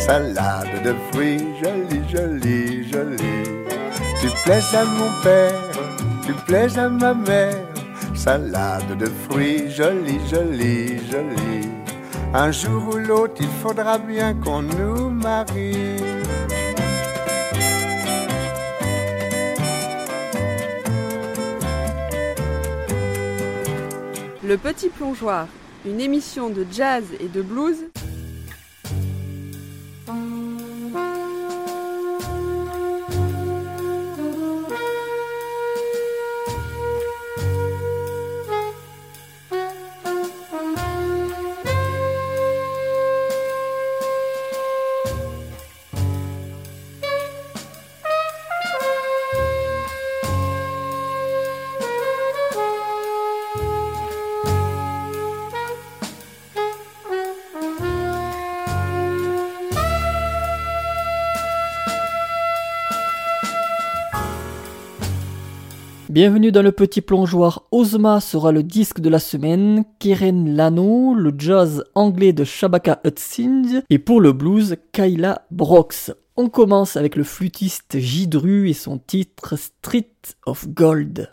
salade de fruits, jolie, jolie, jolie. Tu plais à mon père, tu plais à ma mère, salade de fruits, jolie, jolie, jolie. Un jour ou l'autre, il faudra bien qu'on nous marie. Le Petit Plongeoir, une émission de jazz et de blues Bienvenue dans le petit plongeoir. Ozma sera le disque de la semaine, Keren Lano, le jazz anglais de Shabaka Hutchins et pour le blues, Kyla Brox. On commence avec le flûtiste Gidru et son titre Street of Gold.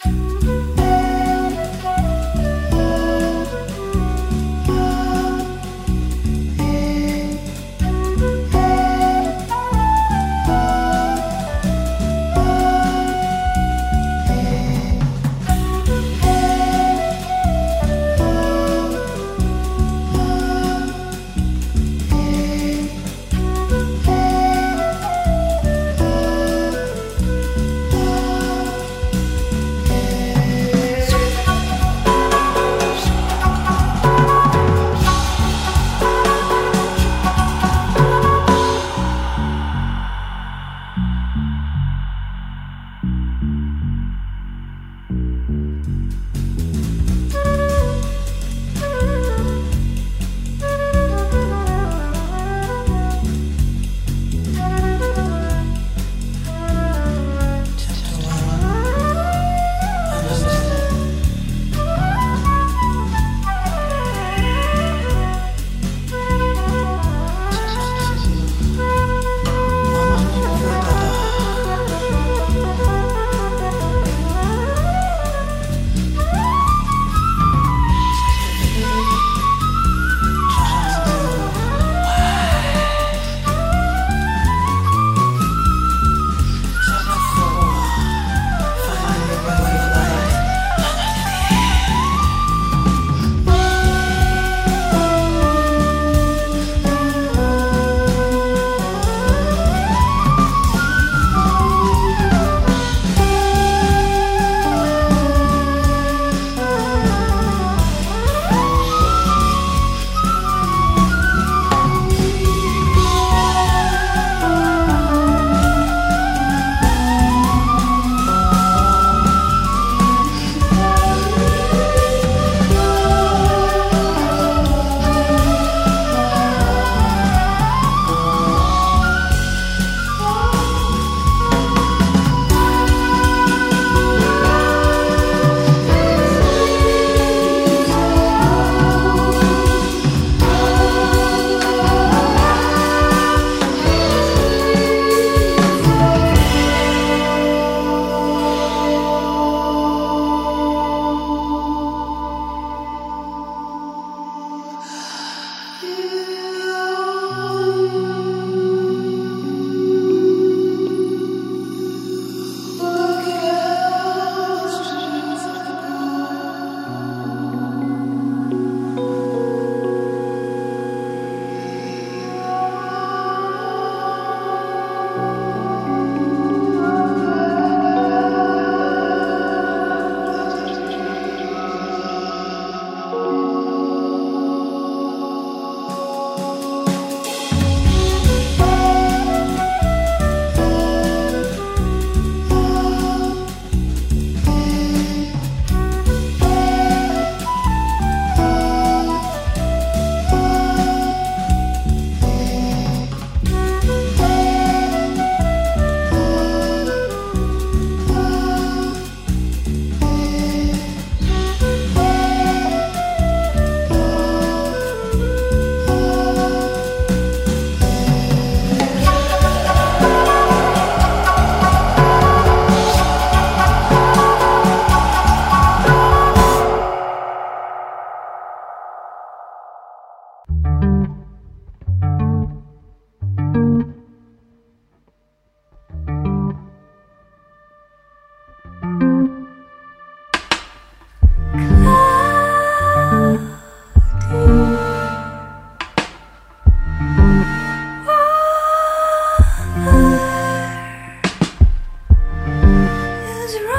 was wrong.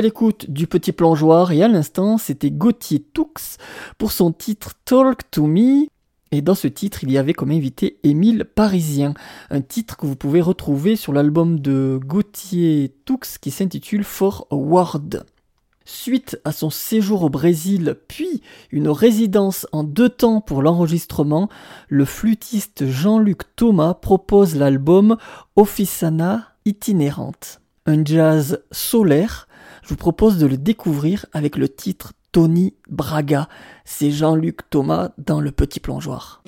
À l'écoute du petit plongeoir et à l'instant c'était Gauthier Toux pour son titre Talk to Me. Et dans ce titre, il y avait comme invité Émile Parisien, un titre que vous pouvez retrouver sur l'album de Gauthier Toux qui s'intitule For a Word. Suite à son séjour au Brésil, puis une résidence en deux temps pour l'enregistrement, le flûtiste Jean-Luc Thomas propose l'album Officana itinérante. Un jazz solaire, je vous propose de le découvrir avec le titre Tony Braga. C'est Jean-Luc Thomas dans Le Petit Plongeoir.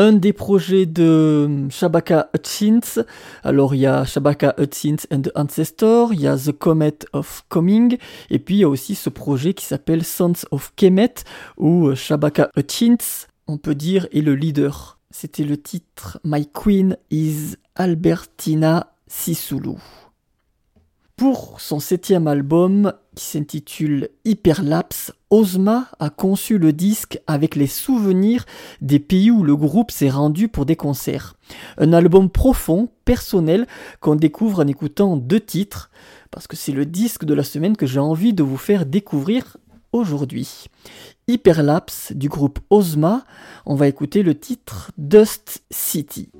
Un des projets de Shabaka Hutchins. Alors il y a Shabaka Hutchins and the Ancestor, il y a The Comet of Coming, et puis il y a aussi ce projet qui s'appelle Sons of Kemet, où Shabaka Hutchins, on peut dire, est le leader. C'était le titre My Queen is Albertina Sisulu. Pour son septième album, qui s'intitule Hyperlapse, Ozma a conçu le disque avec les souvenirs des pays où le groupe s'est rendu pour des concerts. Un album profond, personnel, qu'on découvre en écoutant deux titres, parce que c'est le disque de la semaine que j'ai envie de vous faire découvrir aujourd'hui. Hyperlapse du groupe Ozma, on va écouter le titre Dust City.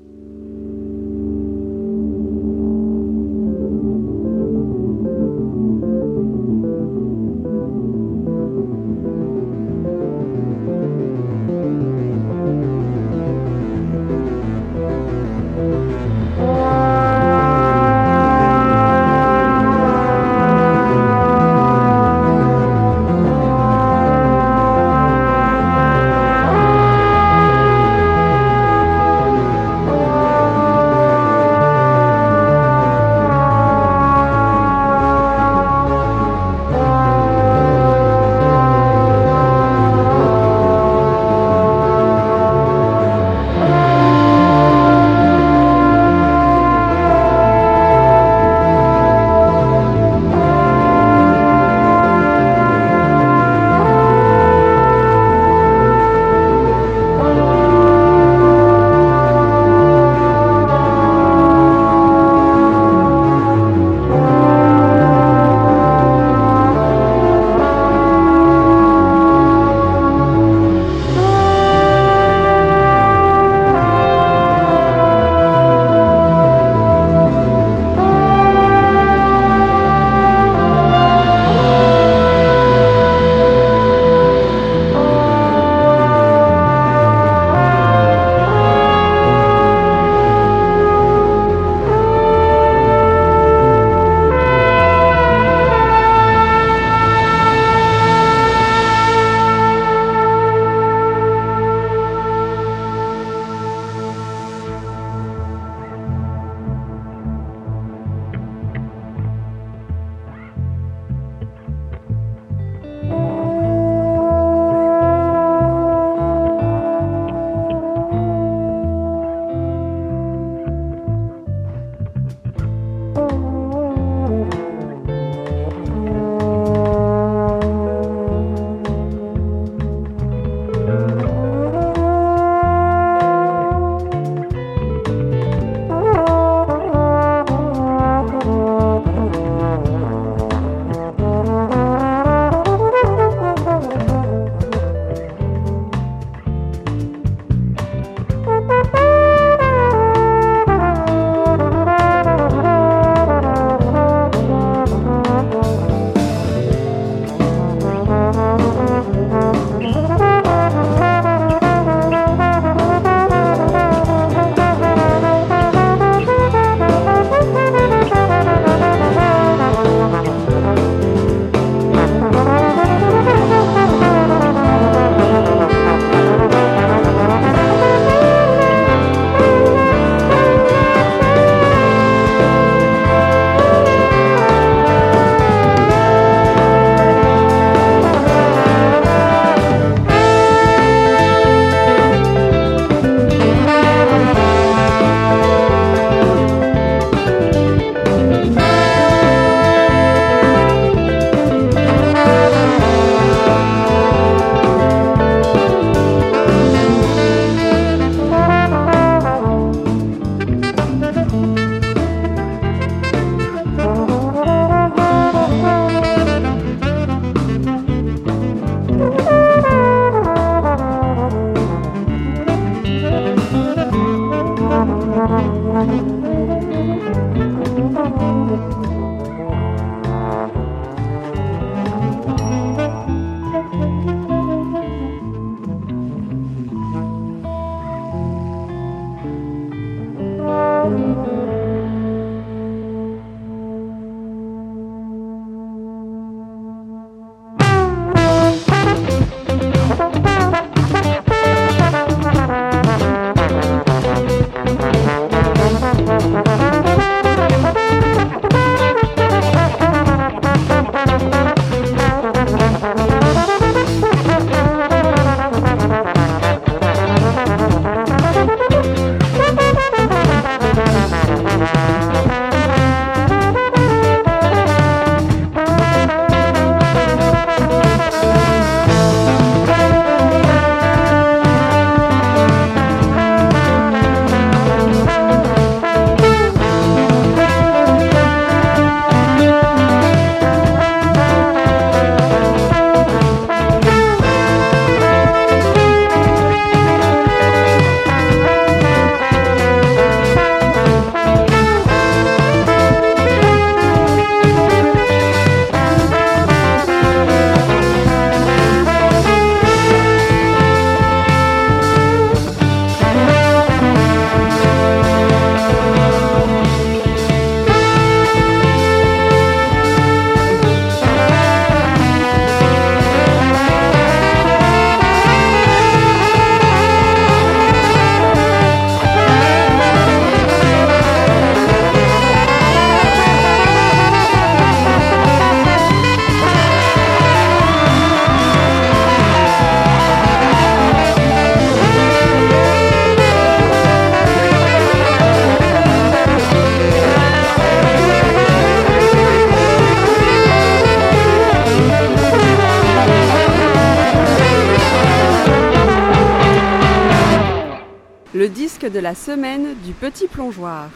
La semaine du petit plongeoir.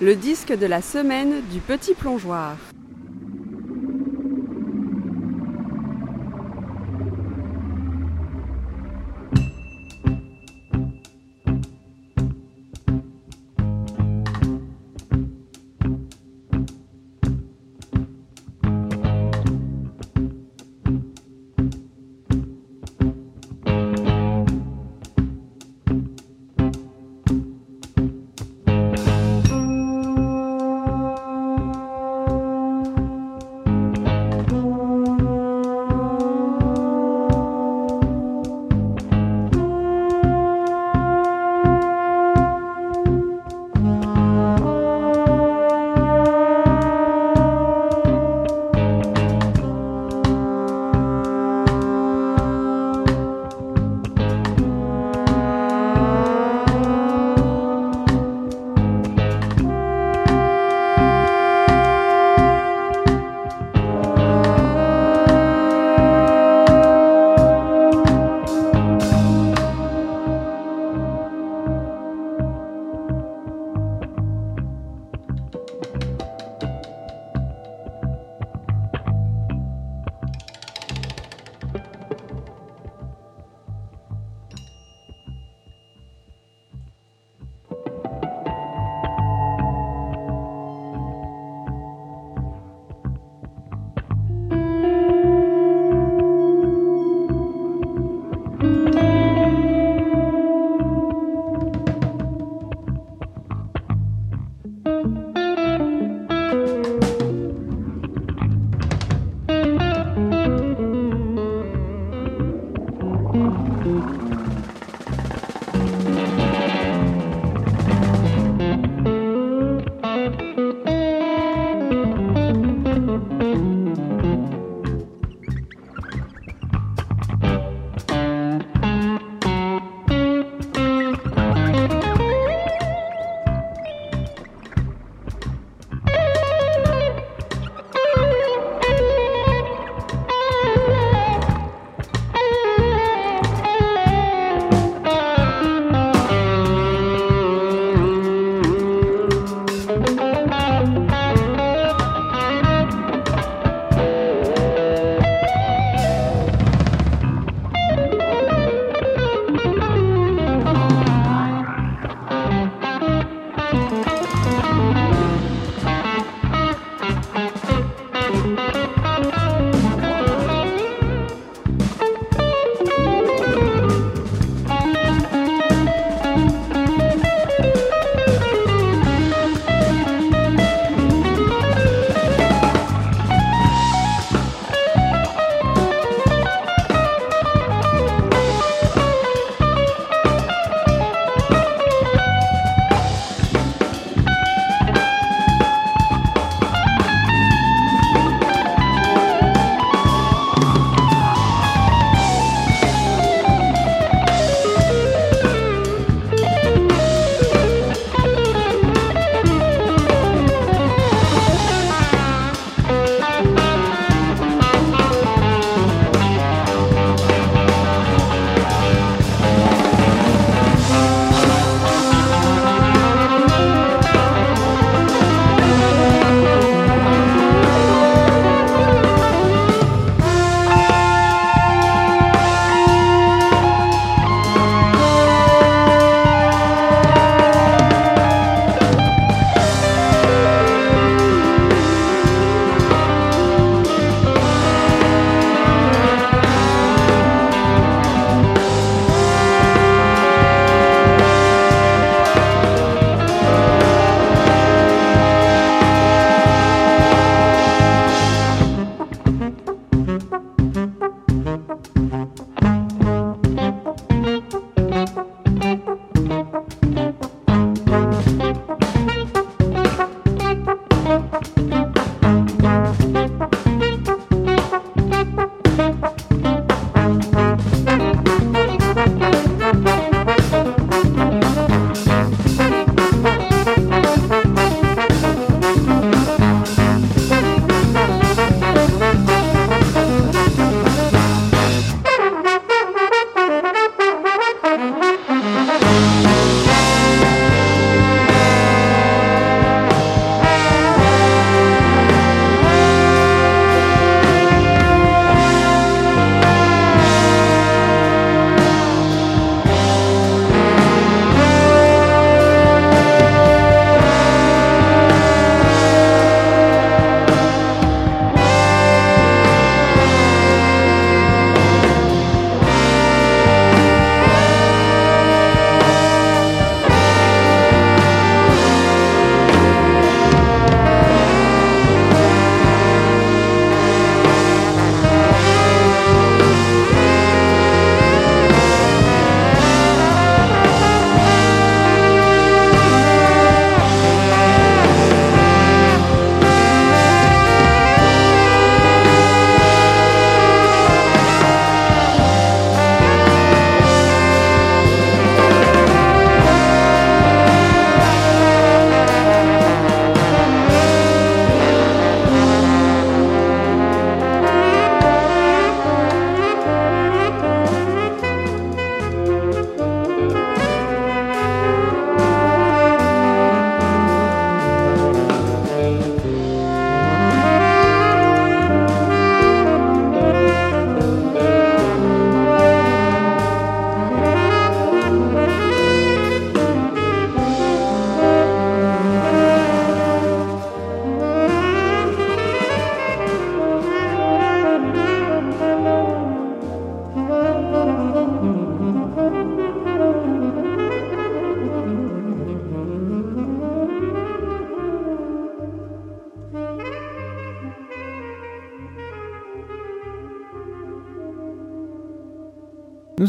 Le disque de la semaine du petit plongeoir.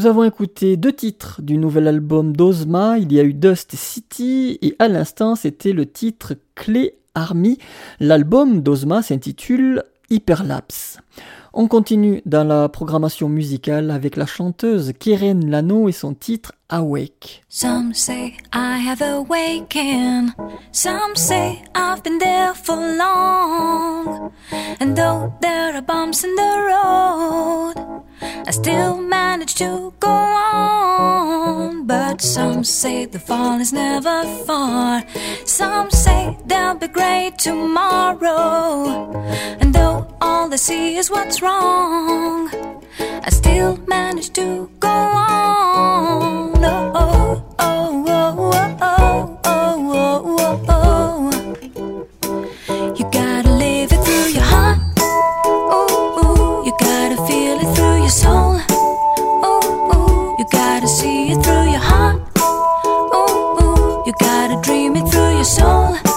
Nous avons écouté deux titres du nouvel album d'Ozma, il y a eu Dust City et à l'instant c'était le titre Clé Army. L'album d'Ozma s'intitule Hyperlapse. On continue dans la programmation musicale avec la chanteuse Keren Lano et son titre Awake. Some say I have awakened, some say I've been there for long. And though there are bumps in the road, I still manage to go on. But some say the fall is never far. Some say they'll be great tomorrow. And though all they see is what's wrong, I still manage to go on. Oh, oh. dream it through your soul.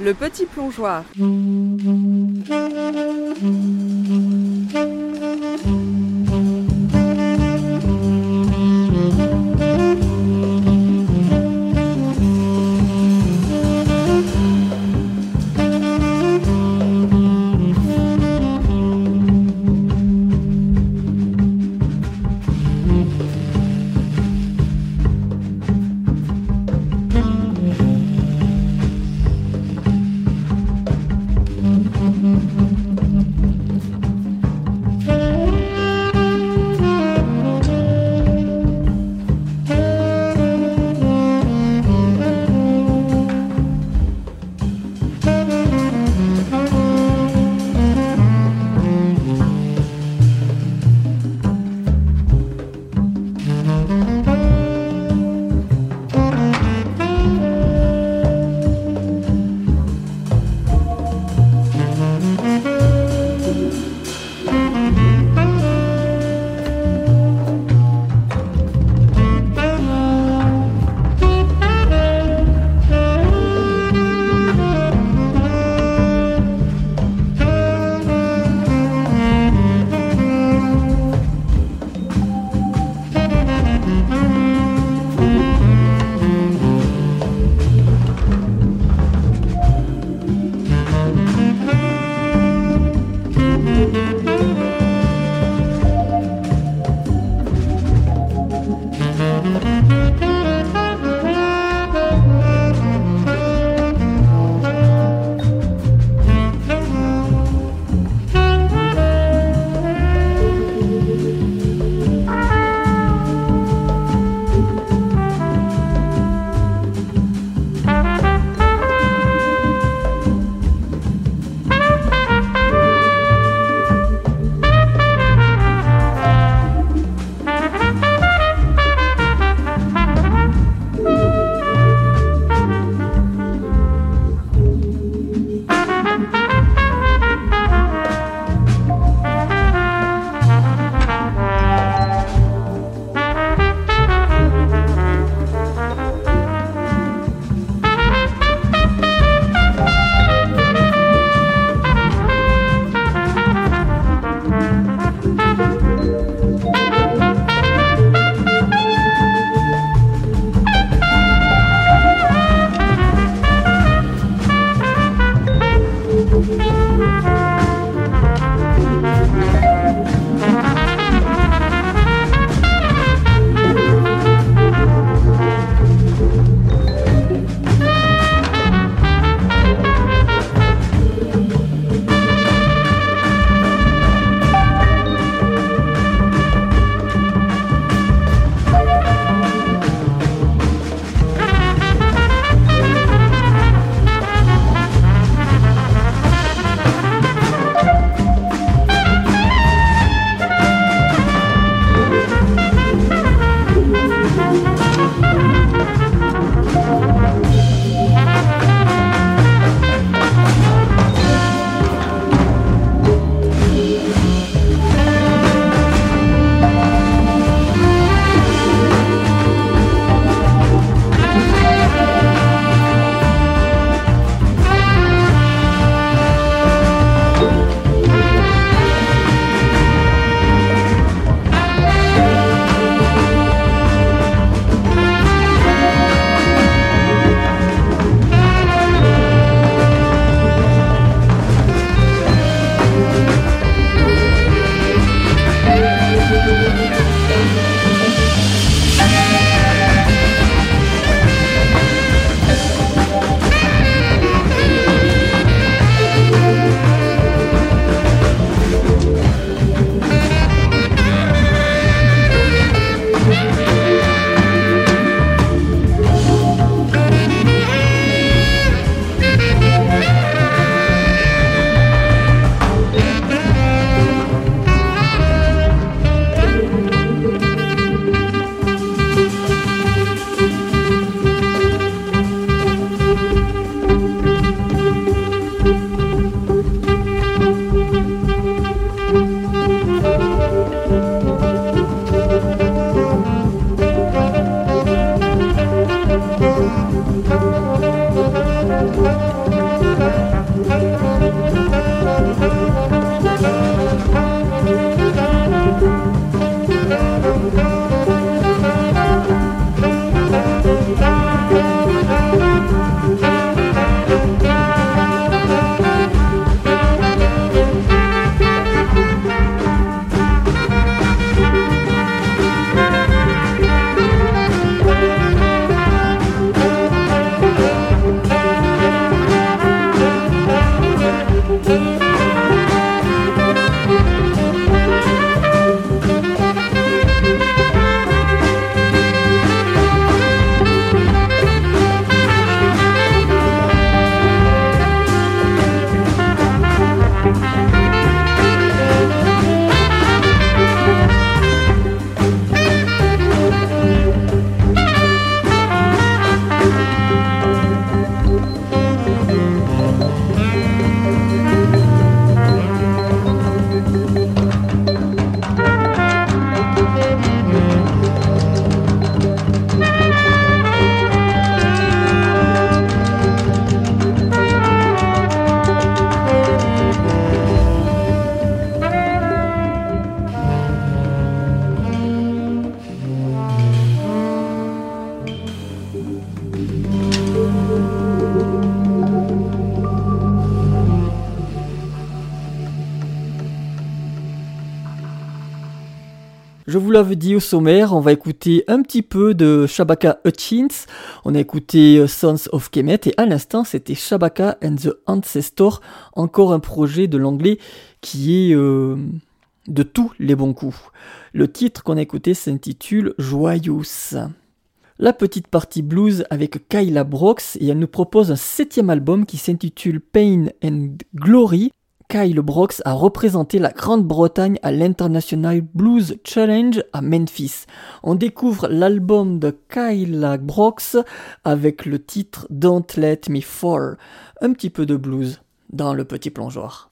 Le petit plongeoir. Dit au sommaire, on va écouter un petit peu de Shabaka Hutchins, on a écouté euh, Sons of Kemet et à l'instant c'était Shabaka and the Ancestor, encore un projet de l'anglais qui est euh, de tous les bons coups. Le titre qu'on a écouté s'intitule Joyous. La petite partie blues avec Kyla Brox et elle nous propose un septième album qui s'intitule Pain and Glory Kyle Brox a représenté la Grande-Bretagne à l'International Blues Challenge à Memphis. On découvre l'album de Kyle Brox avec le titre Don't Let Me Fall. Un petit peu de blues dans le petit plongeoir.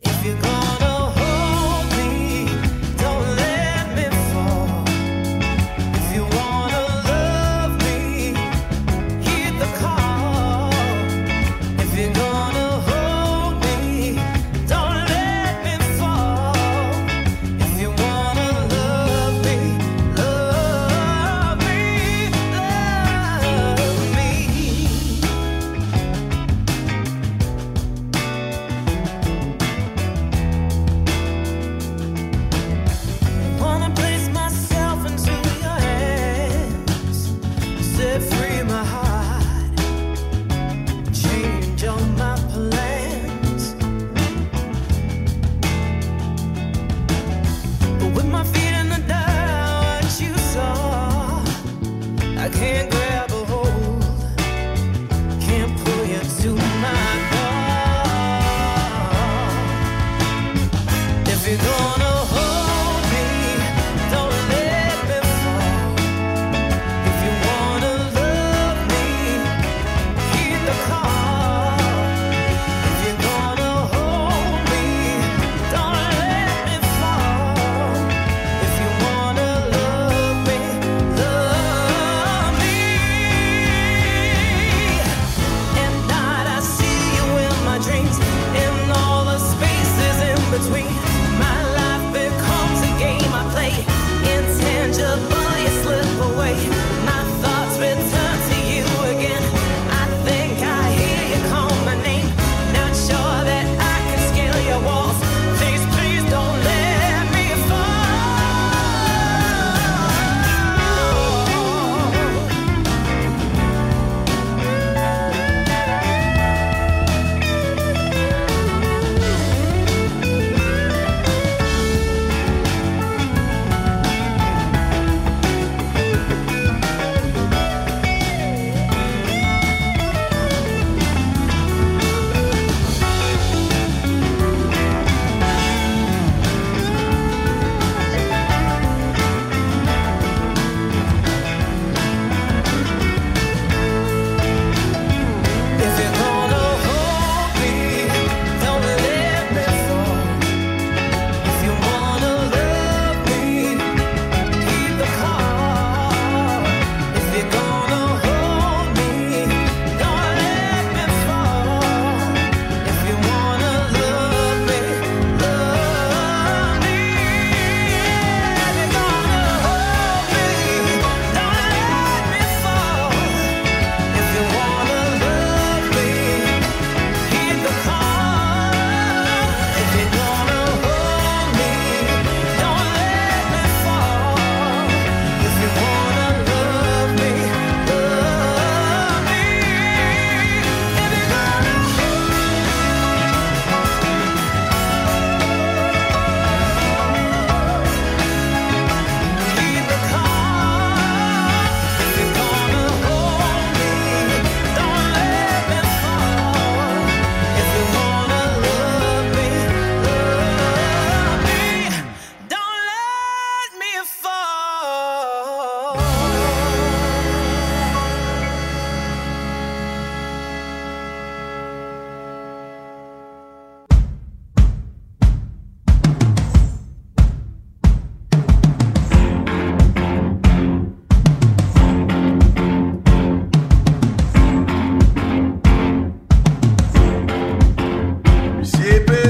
Chip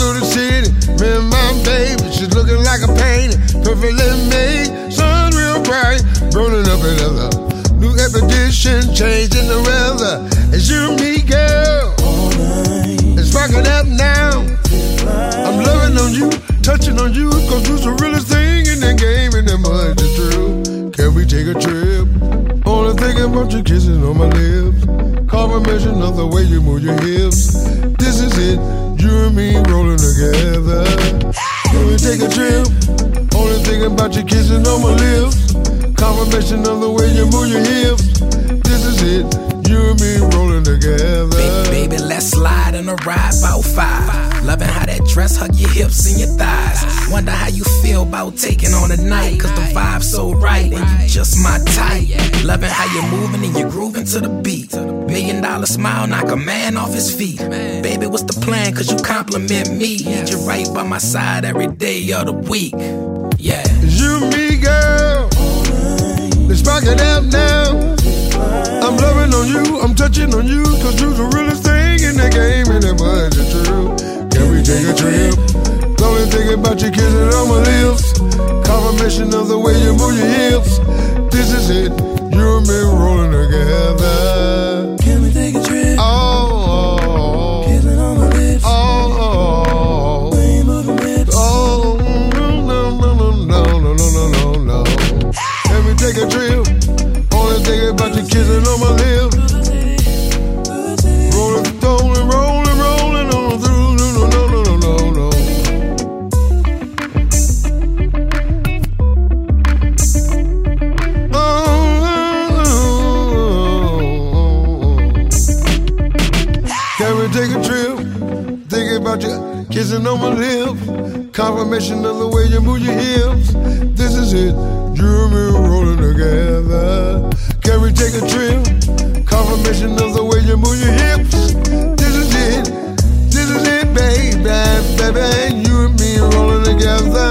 through the city, me and my baby, she's looking like a painting, perfectly made, sun real bright, burning up another. New expedition, changing the weather. It's you and me, girl. It's rocking up now. I'm loving on you, touching on you, cause you're the realest thing in the game, and that much is true. Can we take a trip? Only thinking about you kissing on my lips. Confirmation of the way you move your hips. This is it, you and me rolling together. Can we take a trip? Only thinking about you kissing on my lips. Confirmation of the way you move your hips. This is it, you and me rolling together. Baby, baby, let's slide in a ride about five. Loving how that dress hug your hips and your thighs. Wonder how you feel about taking on a night. Cause the vibe's so right and you just my type. Loving how you're moving and you're grooving to the beat. Million dollar smile knock a man off his feet. Baby, what's the plan? Cause you compliment me. Need you right by my side every day of the week. Yeah. You me, girl. Let's rock it up now. I'm loving on you, I'm touching on you, cause you're the realest thing in the game, and that much is true. Can we take a trip? Only thinking about you kissing on my lips. Confirmation of the way you move your hips. This is it, you and me rolling together. Can we take a trip? Oh, oh, Kissing on my lips. oh, oh. Ain't moving lips. Oh, no, no, no, no, no, no, no, no, no. Let me take a trip. Only about you kissing on my lips. Kissing on my lips. Confirmation of the way you move your hips. This is it, you and me rolling together. Can we take a trip? Confirmation of the way you move your hips. This is it, this is it, baby, baby. You and me rolling together.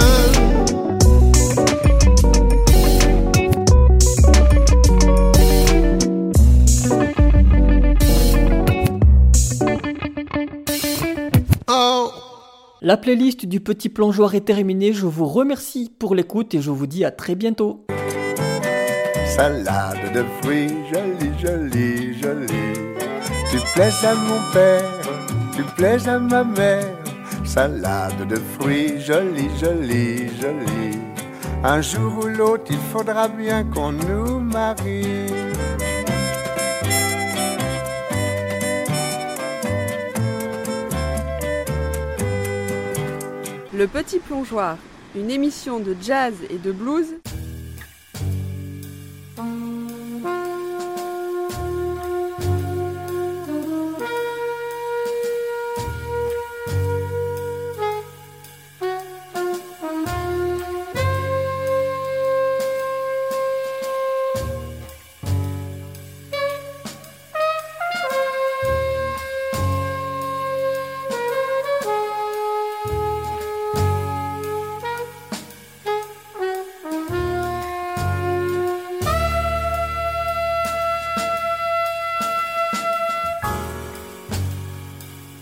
La playlist du petit plongeoir est terminée, je vous remercie pour l'écoute et je vous dis à très bientôt. Salade de fruits, jolie, jolie, jolie. Tu plais à mon père, tu plais à ma mère. Salade de fruits, jolie, jolie, jolie. Un jour ou l'autre, il faudra bien qu'on nous marie. Le petit plongeoir, une émission de jazz et de blues